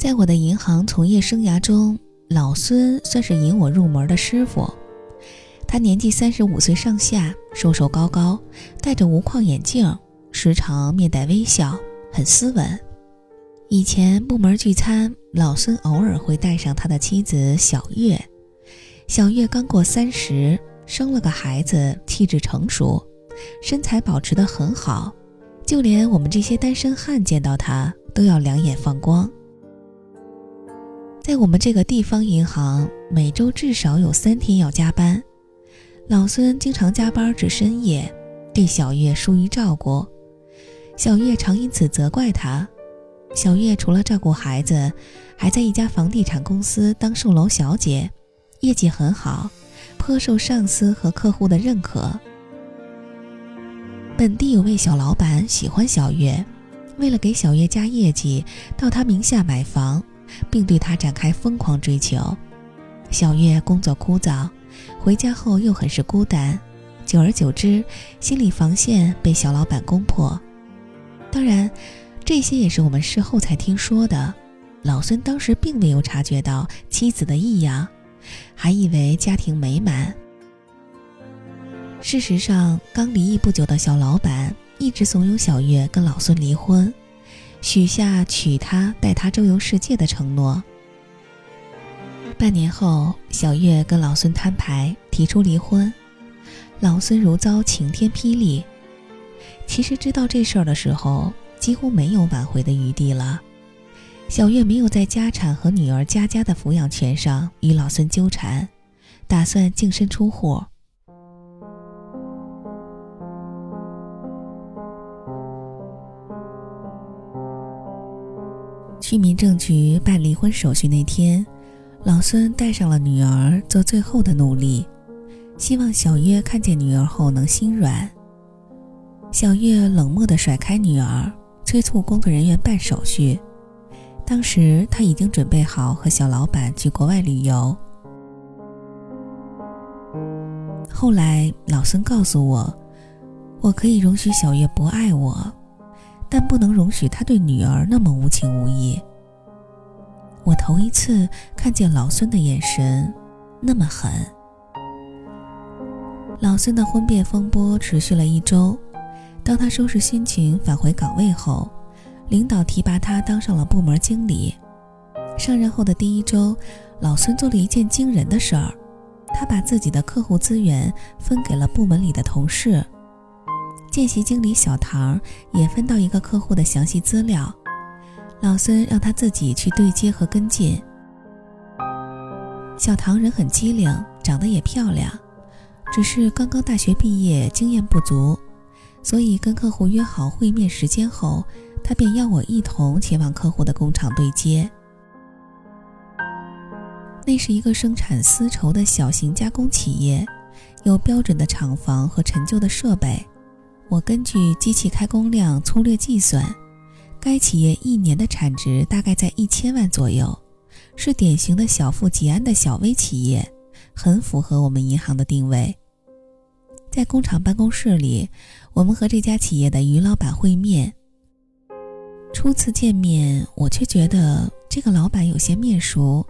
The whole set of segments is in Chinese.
在我的银行从业生涯中，老孙算是引我入门的师傅。他年纪三十五岁上下，瘦瘦高高，戴着无框眼镜，时常面带微笑，很斯文。以前部门聚餐，老孙偶尔会带上他的妻子小月。小月刚过三十，生了个孩子，气质成熟，身材保持得很好，就连我们这些单身汉见到她都要两眼放光。在我们这个地方银行，每周至少有三天要加班。老孙经常加班至深夜，对小月疏于照顾，小月常因此责怪他。小月除了照顾孩子，还在一家房地产公司当售楼小姐，业绩很好，颇受上司和客户的认可。本地有位小老板喜欢小月，为了给小月加业绩，到他名下买房。并对他展开疯狂追求。小月工作枯燥，回家后又很是孤单，久而久之，心理防线被小老板攻破。当然，这些也是我们事后才听说的。老孙当时并没有察觉到妻子的异样，还以为家庭美满。事实上，刚离异不久的小老板一直怂恿小月跟老孙离婚。许下娶她、带她周游世界的承诺。半年后，小月跟老孙摊牌，提出离婚。老孙如遭晴天霹雳。其实知道这事儿的时候，几乎没有挽回的余地了。小月没有在家产和女儿佳佳的抚养权上与老孙纠缠，打算净身出户。去民政局办离婚手续那天，老孙带上了女儿做最后的努力，希望小月看见女儿后能心软。小月冷漠地甩开女儿，催促工作人员办手续。当时他已经准备好和小老板去国外旅游。后来老孙告诉我，我可以容许小月不爱我。但不能容许他对女儿那么无情无义。我头一次看见老孙的眼神那么狠。老孙的婚变风波持续了一周，当他收拾心情返回岗位后，领导提拔他当上了部门经理。上任后的第一周，老孙做了一件惊人的事儿，他把自己的客户资源分给了部门里的同事。见习经理小唐也分到一个客户的详细资料，老孙让他自己去对接和跟进。小唐人很机灵，长得也漂亮，只是刚刚大学毕业，经验不足，所以跟客户约好会面时间后，他便邀我一同前往客户的工厂对接。那是一个生产丝绸的小型加工企业，有标准的厂房和陈旧的设备。我根据机器开工量粗略计算，该企业一年的产值大概在一千万左右，是典型的小富即安的小微企业，很符合我们银行的定位。在工厂办公室里，我们和这家企业的于老板会面。初次见面，我却觉得这个老板有些面熟。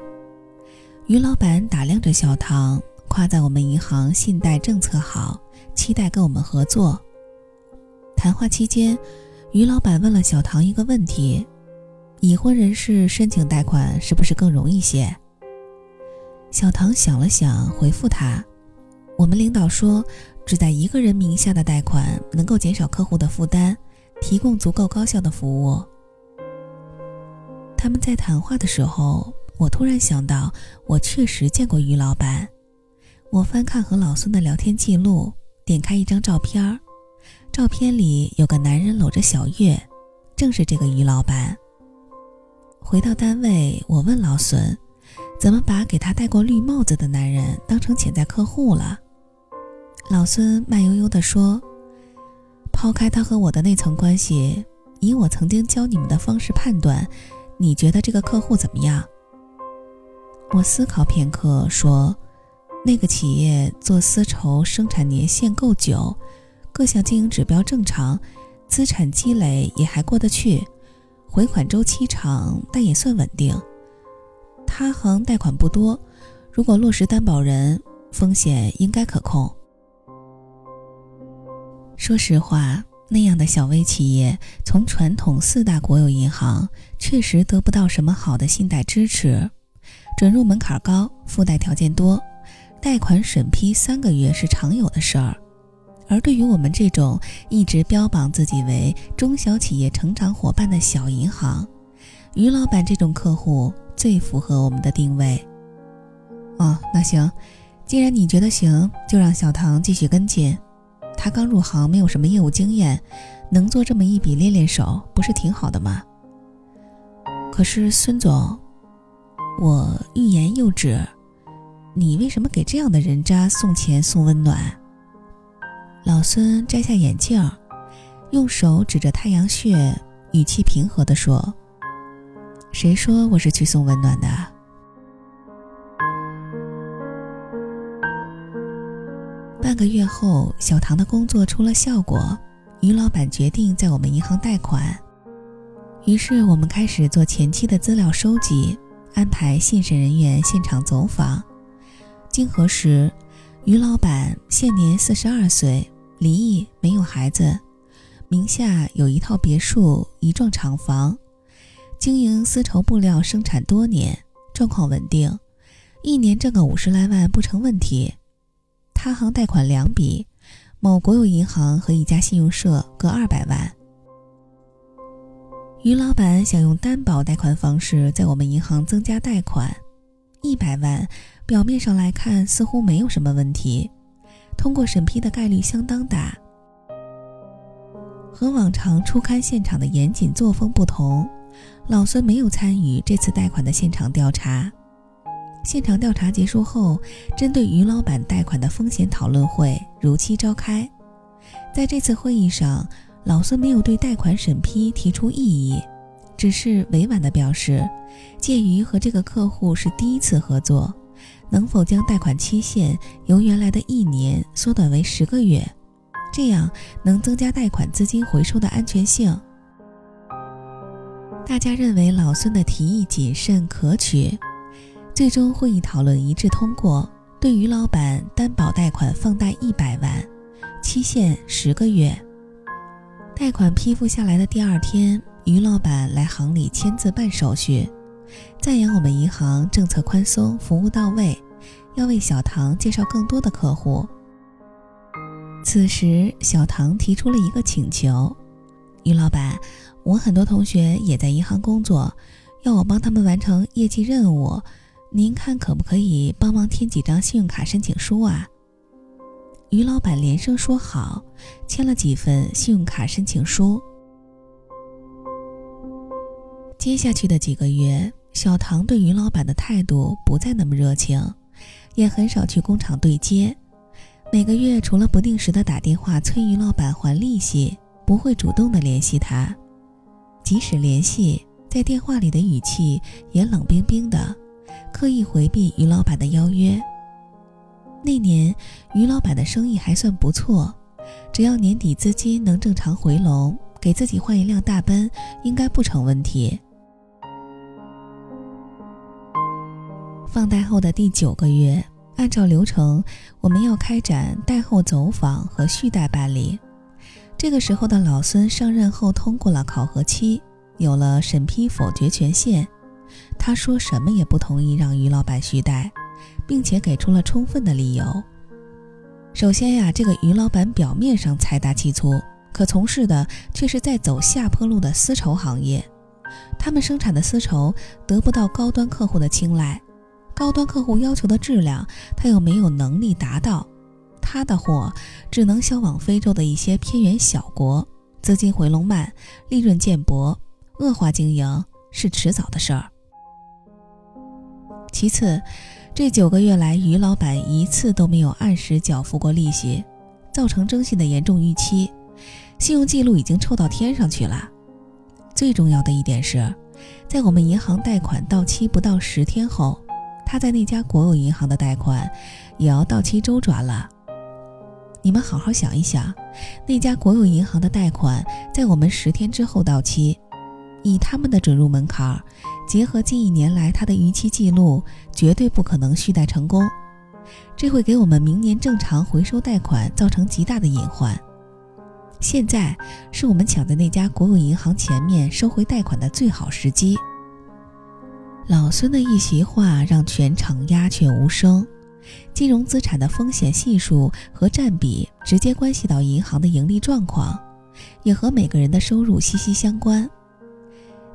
于老板打量着小唐，夸赞我们银行信贷政策好，期待跟我们合作。谈话期间，于老板问了小唐一个问题：“已婚人士申请贷款是不是更容易些？”小唐想了想，回复他：“我们领导说，只在一个人名下的贷款能够减少客户的负担，提供足够高效的服务。”他们在谈话的时候，我突然想到，我确实见过于老板。我翻看和老孙的聊天记录，点开一张照片儿。照片里有个男人搂着小月，正是这个于老板。回到单位，我问老孙：“怎么把给他戴过绿帽子的男人当成潜在客户了？”老孙慢悠悠地说：“抛开他和我的那层关系，以我曾经教你们的方式判断，你觉得这个客户怎么样？”我思考片刻说：“那个企业做丝绸生产年限够久。”各项经营指标正常，资产积累也还过得去，回款周期长，但也算稳定。他行贷款不多，如果落实担保人，风险应该可控。说实话，那样的小微企业从传统四大国有银行确实得不到什么好的信贷支持，准入门槛高，附带条件多，贷款审批三个月是常有的事儿。而对于我们这种一直标榜自己为中小企业成长伙伴的小银行，于老板这种客户最符合我们的定位。哦，那行，既然你觉得行，就让小唐继续跟进。他刚入行，没有什么业务经验，能做这么一笔练练手，不是挺好的吗？可是孙总，我欲言又止，你为什么给这样的人渣送钱送温暖？老孙摘下眼镜，用手指着太阳穴，语气平和地说：“谁说我是去送温暖的？”半个月后，小唐的工作出了效果，于老板决定在我们银行贷款。于是我们开始做前期的资料收集，安排信审人员现场走访。经核实。于老板现年四十二岁，离异，没有孩子，名下有一套别墅、一幢厂房，经营丝绸布料生产多年，状况稳定，一年挣个五十来万不成问题。他行贷款两笔，某国有银行和一家信用社各二百万。于老板想用担保贷款方式在我们银行增加贷款，一百万。表面上来看，似乎没有什么问题，通过审批的概率相当大。和往常初勘现场的严谨作风不同，老孙没有参与这次贷款的现场调查。现场调查结束后，针对于老板贷款的风险讨论会如期召开。在这次会议上，老孙没有对贷款审批提出异议，只是委婉地表示，鉴于和这个客户是第一次合作。能否将贷款期限由原来的一年缩短为十个月？这样能增加贷款资金回收的安全性。大家认为老孙的提议谨慎可取，最终会议讨论一致通过，对于老板担保贷款放贷一百万，期限十个月。贷款批复下来的第二天，于老板来行里签字办手续。赞扬我们银行政策宽松，服务到位，要为小唐介绍更多的客户。此时，小唐提出了一个请求：“于老板，我很多同学也在银行工作，要我帮他们完成业绩任务，您看可不可以帮忙填几张信用卡申请书啊？”于老板连声说好，签了几份信用卡申请书。接下去的几个月。小唐对于老板的态度不再那么热情，也很少去工厂对接。每个月除了不定时的打电话催于老板还利息，不会主动的联系他。即使联系，在电话里的语气也冷冰冰的，刻意回避于老板的邀约。那年，于老板的生意还算不错，只要年底资金能正常回笼，给自己换一辆大奔应该不成问题。放贷后的第九个月，按照流程，我们要开展贷后走访和续贷办理。这个时候的老孙上任后通过了考核期，有了审批否决权限。他说什么也不同意让于老板续贷，并且给出了充分的理由。首先呀，这个于老板表面上财大气粗，可从事的却是在走下坡路的丝绸行业。他们生产的丝绸得不到高端客户的青睐。高端客户要求的质量，他又没有能力达到，他的货只能销往非洲的一些偏远小国，资金回笼慢，利润渐薄，恶化经营是迟早的事儿。其次，这九个月来，于老板一次都没有按时缴付过利息，造成征信的严重逾期，信用记录已经臭到天上去了。最重要的一点是，在我们银行贷款到期不到十天后。他在那家国有银行的贷款也要到期周转了。你们好好想一想，那家国有银行的贷款在我们十天之后到期，以他们的准入门槛，结合近一年来他的逾期记录，绝对不可能续贷成功。这会给我们明年正常回收贷款造成极大的隐患。现在是我们抢在那家国有银行前面收回贷款的最好时机。老孙的一席话让全场鸦雀无声。金融资产的风险系数和占比直接关系到银行的盈利状况，也和每个人的收入息息相关。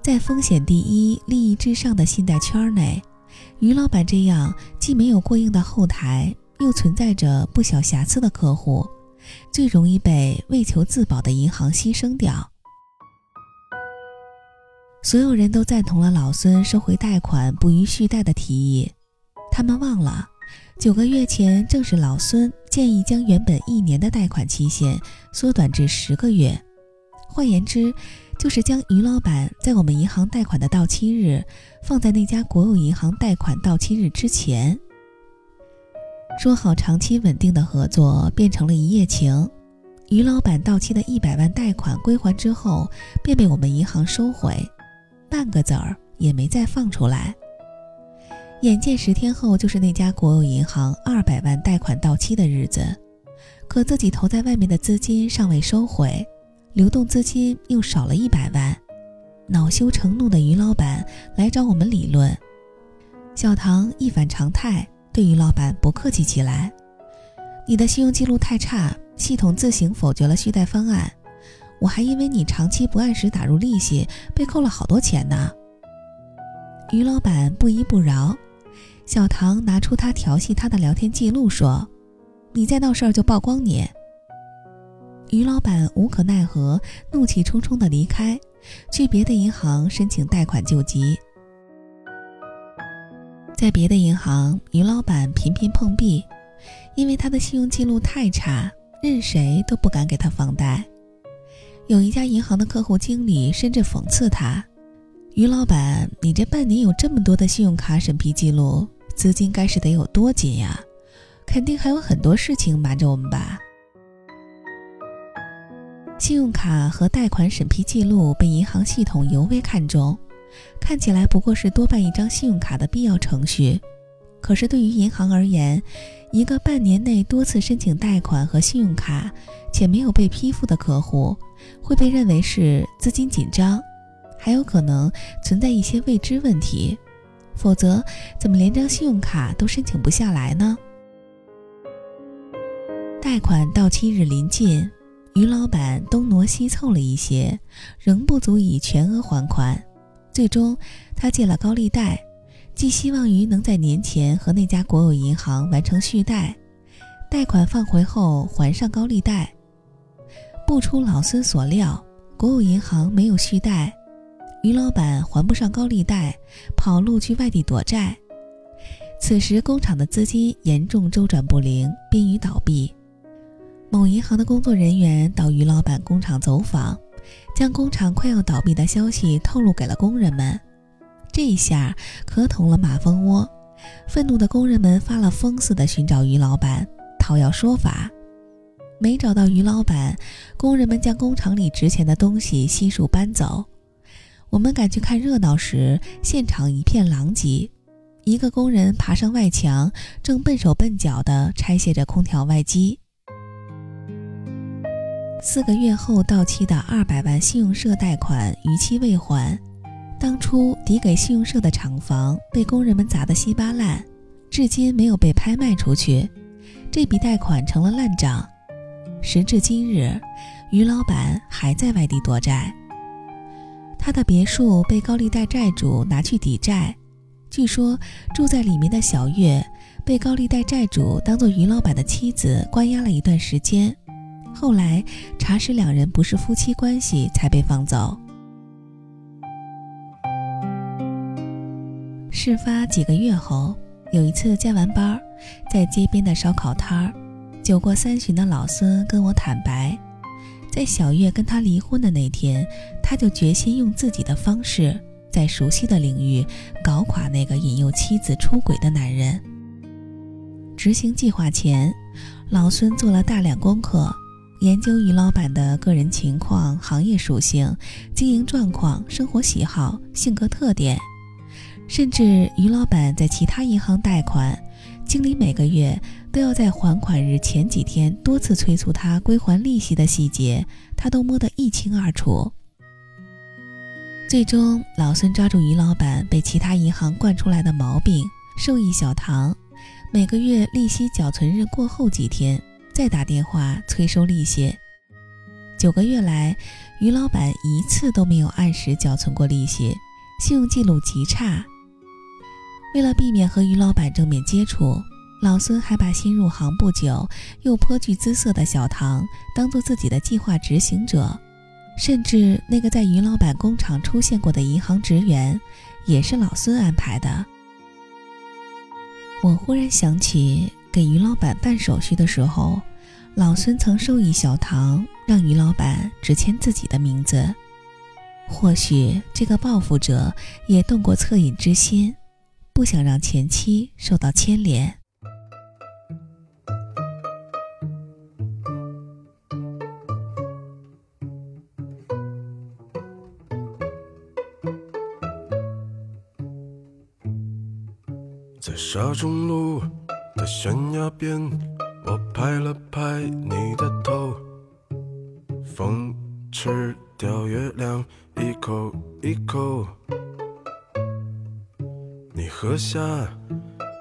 在风险第一、利益至上的信贷圈内，于老板这样既没有过硬的后台，又存在着不小瑕疵的客户，最容易被为求自保的银行牺牲掉。所有人都赞同了老孙收回贷款不予续贷的提议，他们忘了。九个月前，正是老孙建议将原本一年的贷款期限缩短至十个月，换言之，就是将于老板在我们银行贷款的到期日放在那家国有银行贷款到期日之前。说好长期稳定的合作变成了一夜情，于老板到期的一百万贷款归还之后，便被我们银行收回，半个子儿也没再放出来。眼见十天后就是那家国有银行二百万贷款到期的日子，可自己投在外面的资金尚未收回，流动资金又少了一百万，恼羞成怒的于老板来找我们理论。小唐一反常态，对于老板不客气起来：“你的信用记录太差，系统自行否决了续贷方案，我还因为你长期不按时打入利息，被扣了好多钱呢。”于老板不依不饶。小唐拿出他调戏他的聊天记录，说：“你再闹事儿就曝光你。”于老板无可奈何，怒气冲冲的离开，去别的银行申请贷款救急。在别的银行，于老板频频碰壁，因为他的信用记录太差，任谁都不敢给他放贷。有一家银行的客户经理甚至讽刺他：“于老板，你这半年有这么多的信用卡审批记录。”资金该是得有多紧呀？肯定还有很多事情瞒着我们吧。信用卡和贷款审批记录被银行系统尤为看重，看起来不过是多办一张信用卡的必要程序。可是对于银行而言，一个半年内多次申请贷款和信用卡且没有被批复的客户，会被认为是资金紧张，还有可能存在一些未知问题。否则，怎么连张信用卡都申请不下来呢？贷款到期日临近，于老板东挪西凑了一些，仍不足以全额还款。最终，他借了高利贷，寄希望于能在年前和那家国有银行完成续贷，贷款放回后还上高利贷。不出老孙所料，国有银行没有续贷。于老板还不上高利贷，跑路去外地躲债。此时工厂的资金严重周转不灵，濒于倒闭。某银行的工作人员到于老板工厂走访，将工厂快要倒闭的消息透露给了工人们。这下可捅了马蜂窝，愤怒的工人们发了疯似的寻找于老板，讨要说法。没找到于老板，工人们将工厂里值钱的东西悉数搬走。我们赶去看热闹时，现场一片狼藉。一个工人爬上外墙，正笨手笨脚地拆卸着空调外机。四个月后到期的二百万信用社贷款逾期未还，当初抵给信用社的厂房被工人们砸得稀巴烂，至今没有被拍卖出去。这笔贷款成了烂账。时至今日，于老板还在外地躲债。他的别墅被高利贷债主拿去抵债，据说住在里面的小月被高利贷债主当做于老板的妻子关押了一段时间，后来查实两人不是夫妻关系，才被放走。事发几个月后，有一次加完班，在街边的烧烤摊儿，酒过三巡的老孙跟我坦白。在小月跟他离婚的那天，他就决心用自己的方式，在熟悉的领域搞垮那个引诱妻子出轨的男人。执行计划前，老孙做了大量功课，研究于老板的个人情况、行业属性、经营状况、生活喜好、性格特点，甚至于老板在其他银行贷款，经理每个月都要在还款日前几天多次催促他归还利息的细节，他都摸得一清二楚。最终，老孙抓住于老板被其他银行惯出来的毛病，授意小唐每个月利息缴存日过后几天再打电话催收利息。九个月来，于老板一次都没有按时缴存过利息，信用记录极差。为了避免和于老板正面接触，老孙还把新入行不久又颇具姿色的小唐当做自己的计划执行者。甚至那个在于老板工厂出现过的银行职员，也是老孙安排的。我忽然想起，给于老板办手续的时候，老孙曾授意小唐让于老板只签自己的名字。或许这个报复者也动过恻隐之心，不想让前妻受到牵连。在沙中路的悬崖边，我拍了拍你的头，风吃掉月亮一口一口。喝下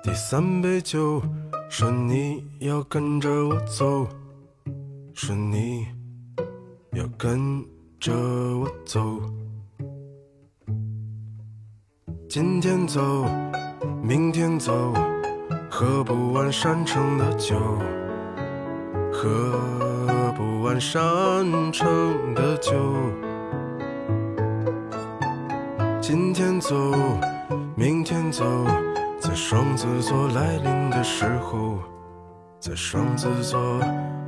第三杯酒，说你要跟着我走，说你要跟着我走，今天走。明天走，喝不完山城的酒，喝不完山城的酒。今天走，明天走，在双子座来临的时候，在双子座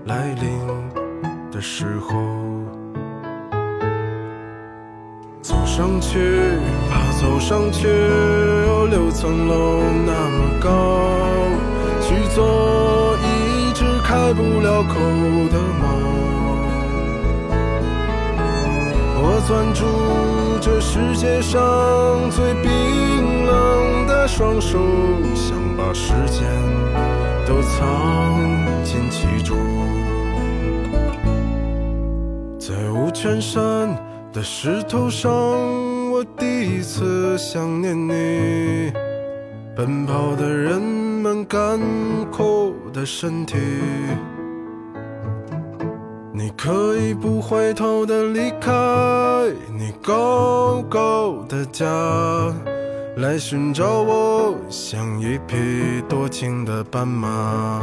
来临的时候，走上去吧，走上去。有六层楼那么高，去做一只开不了口的猫。我攥住这世界上最冰冷的双手，想把时间都藏进其中。在五泉山的石头上。我第一次想念你，奔跑的人们干枯的身体。可以不回头的离开你高高的家，来寻找我，像一匹多情的斑马。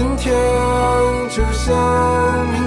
今天，就像。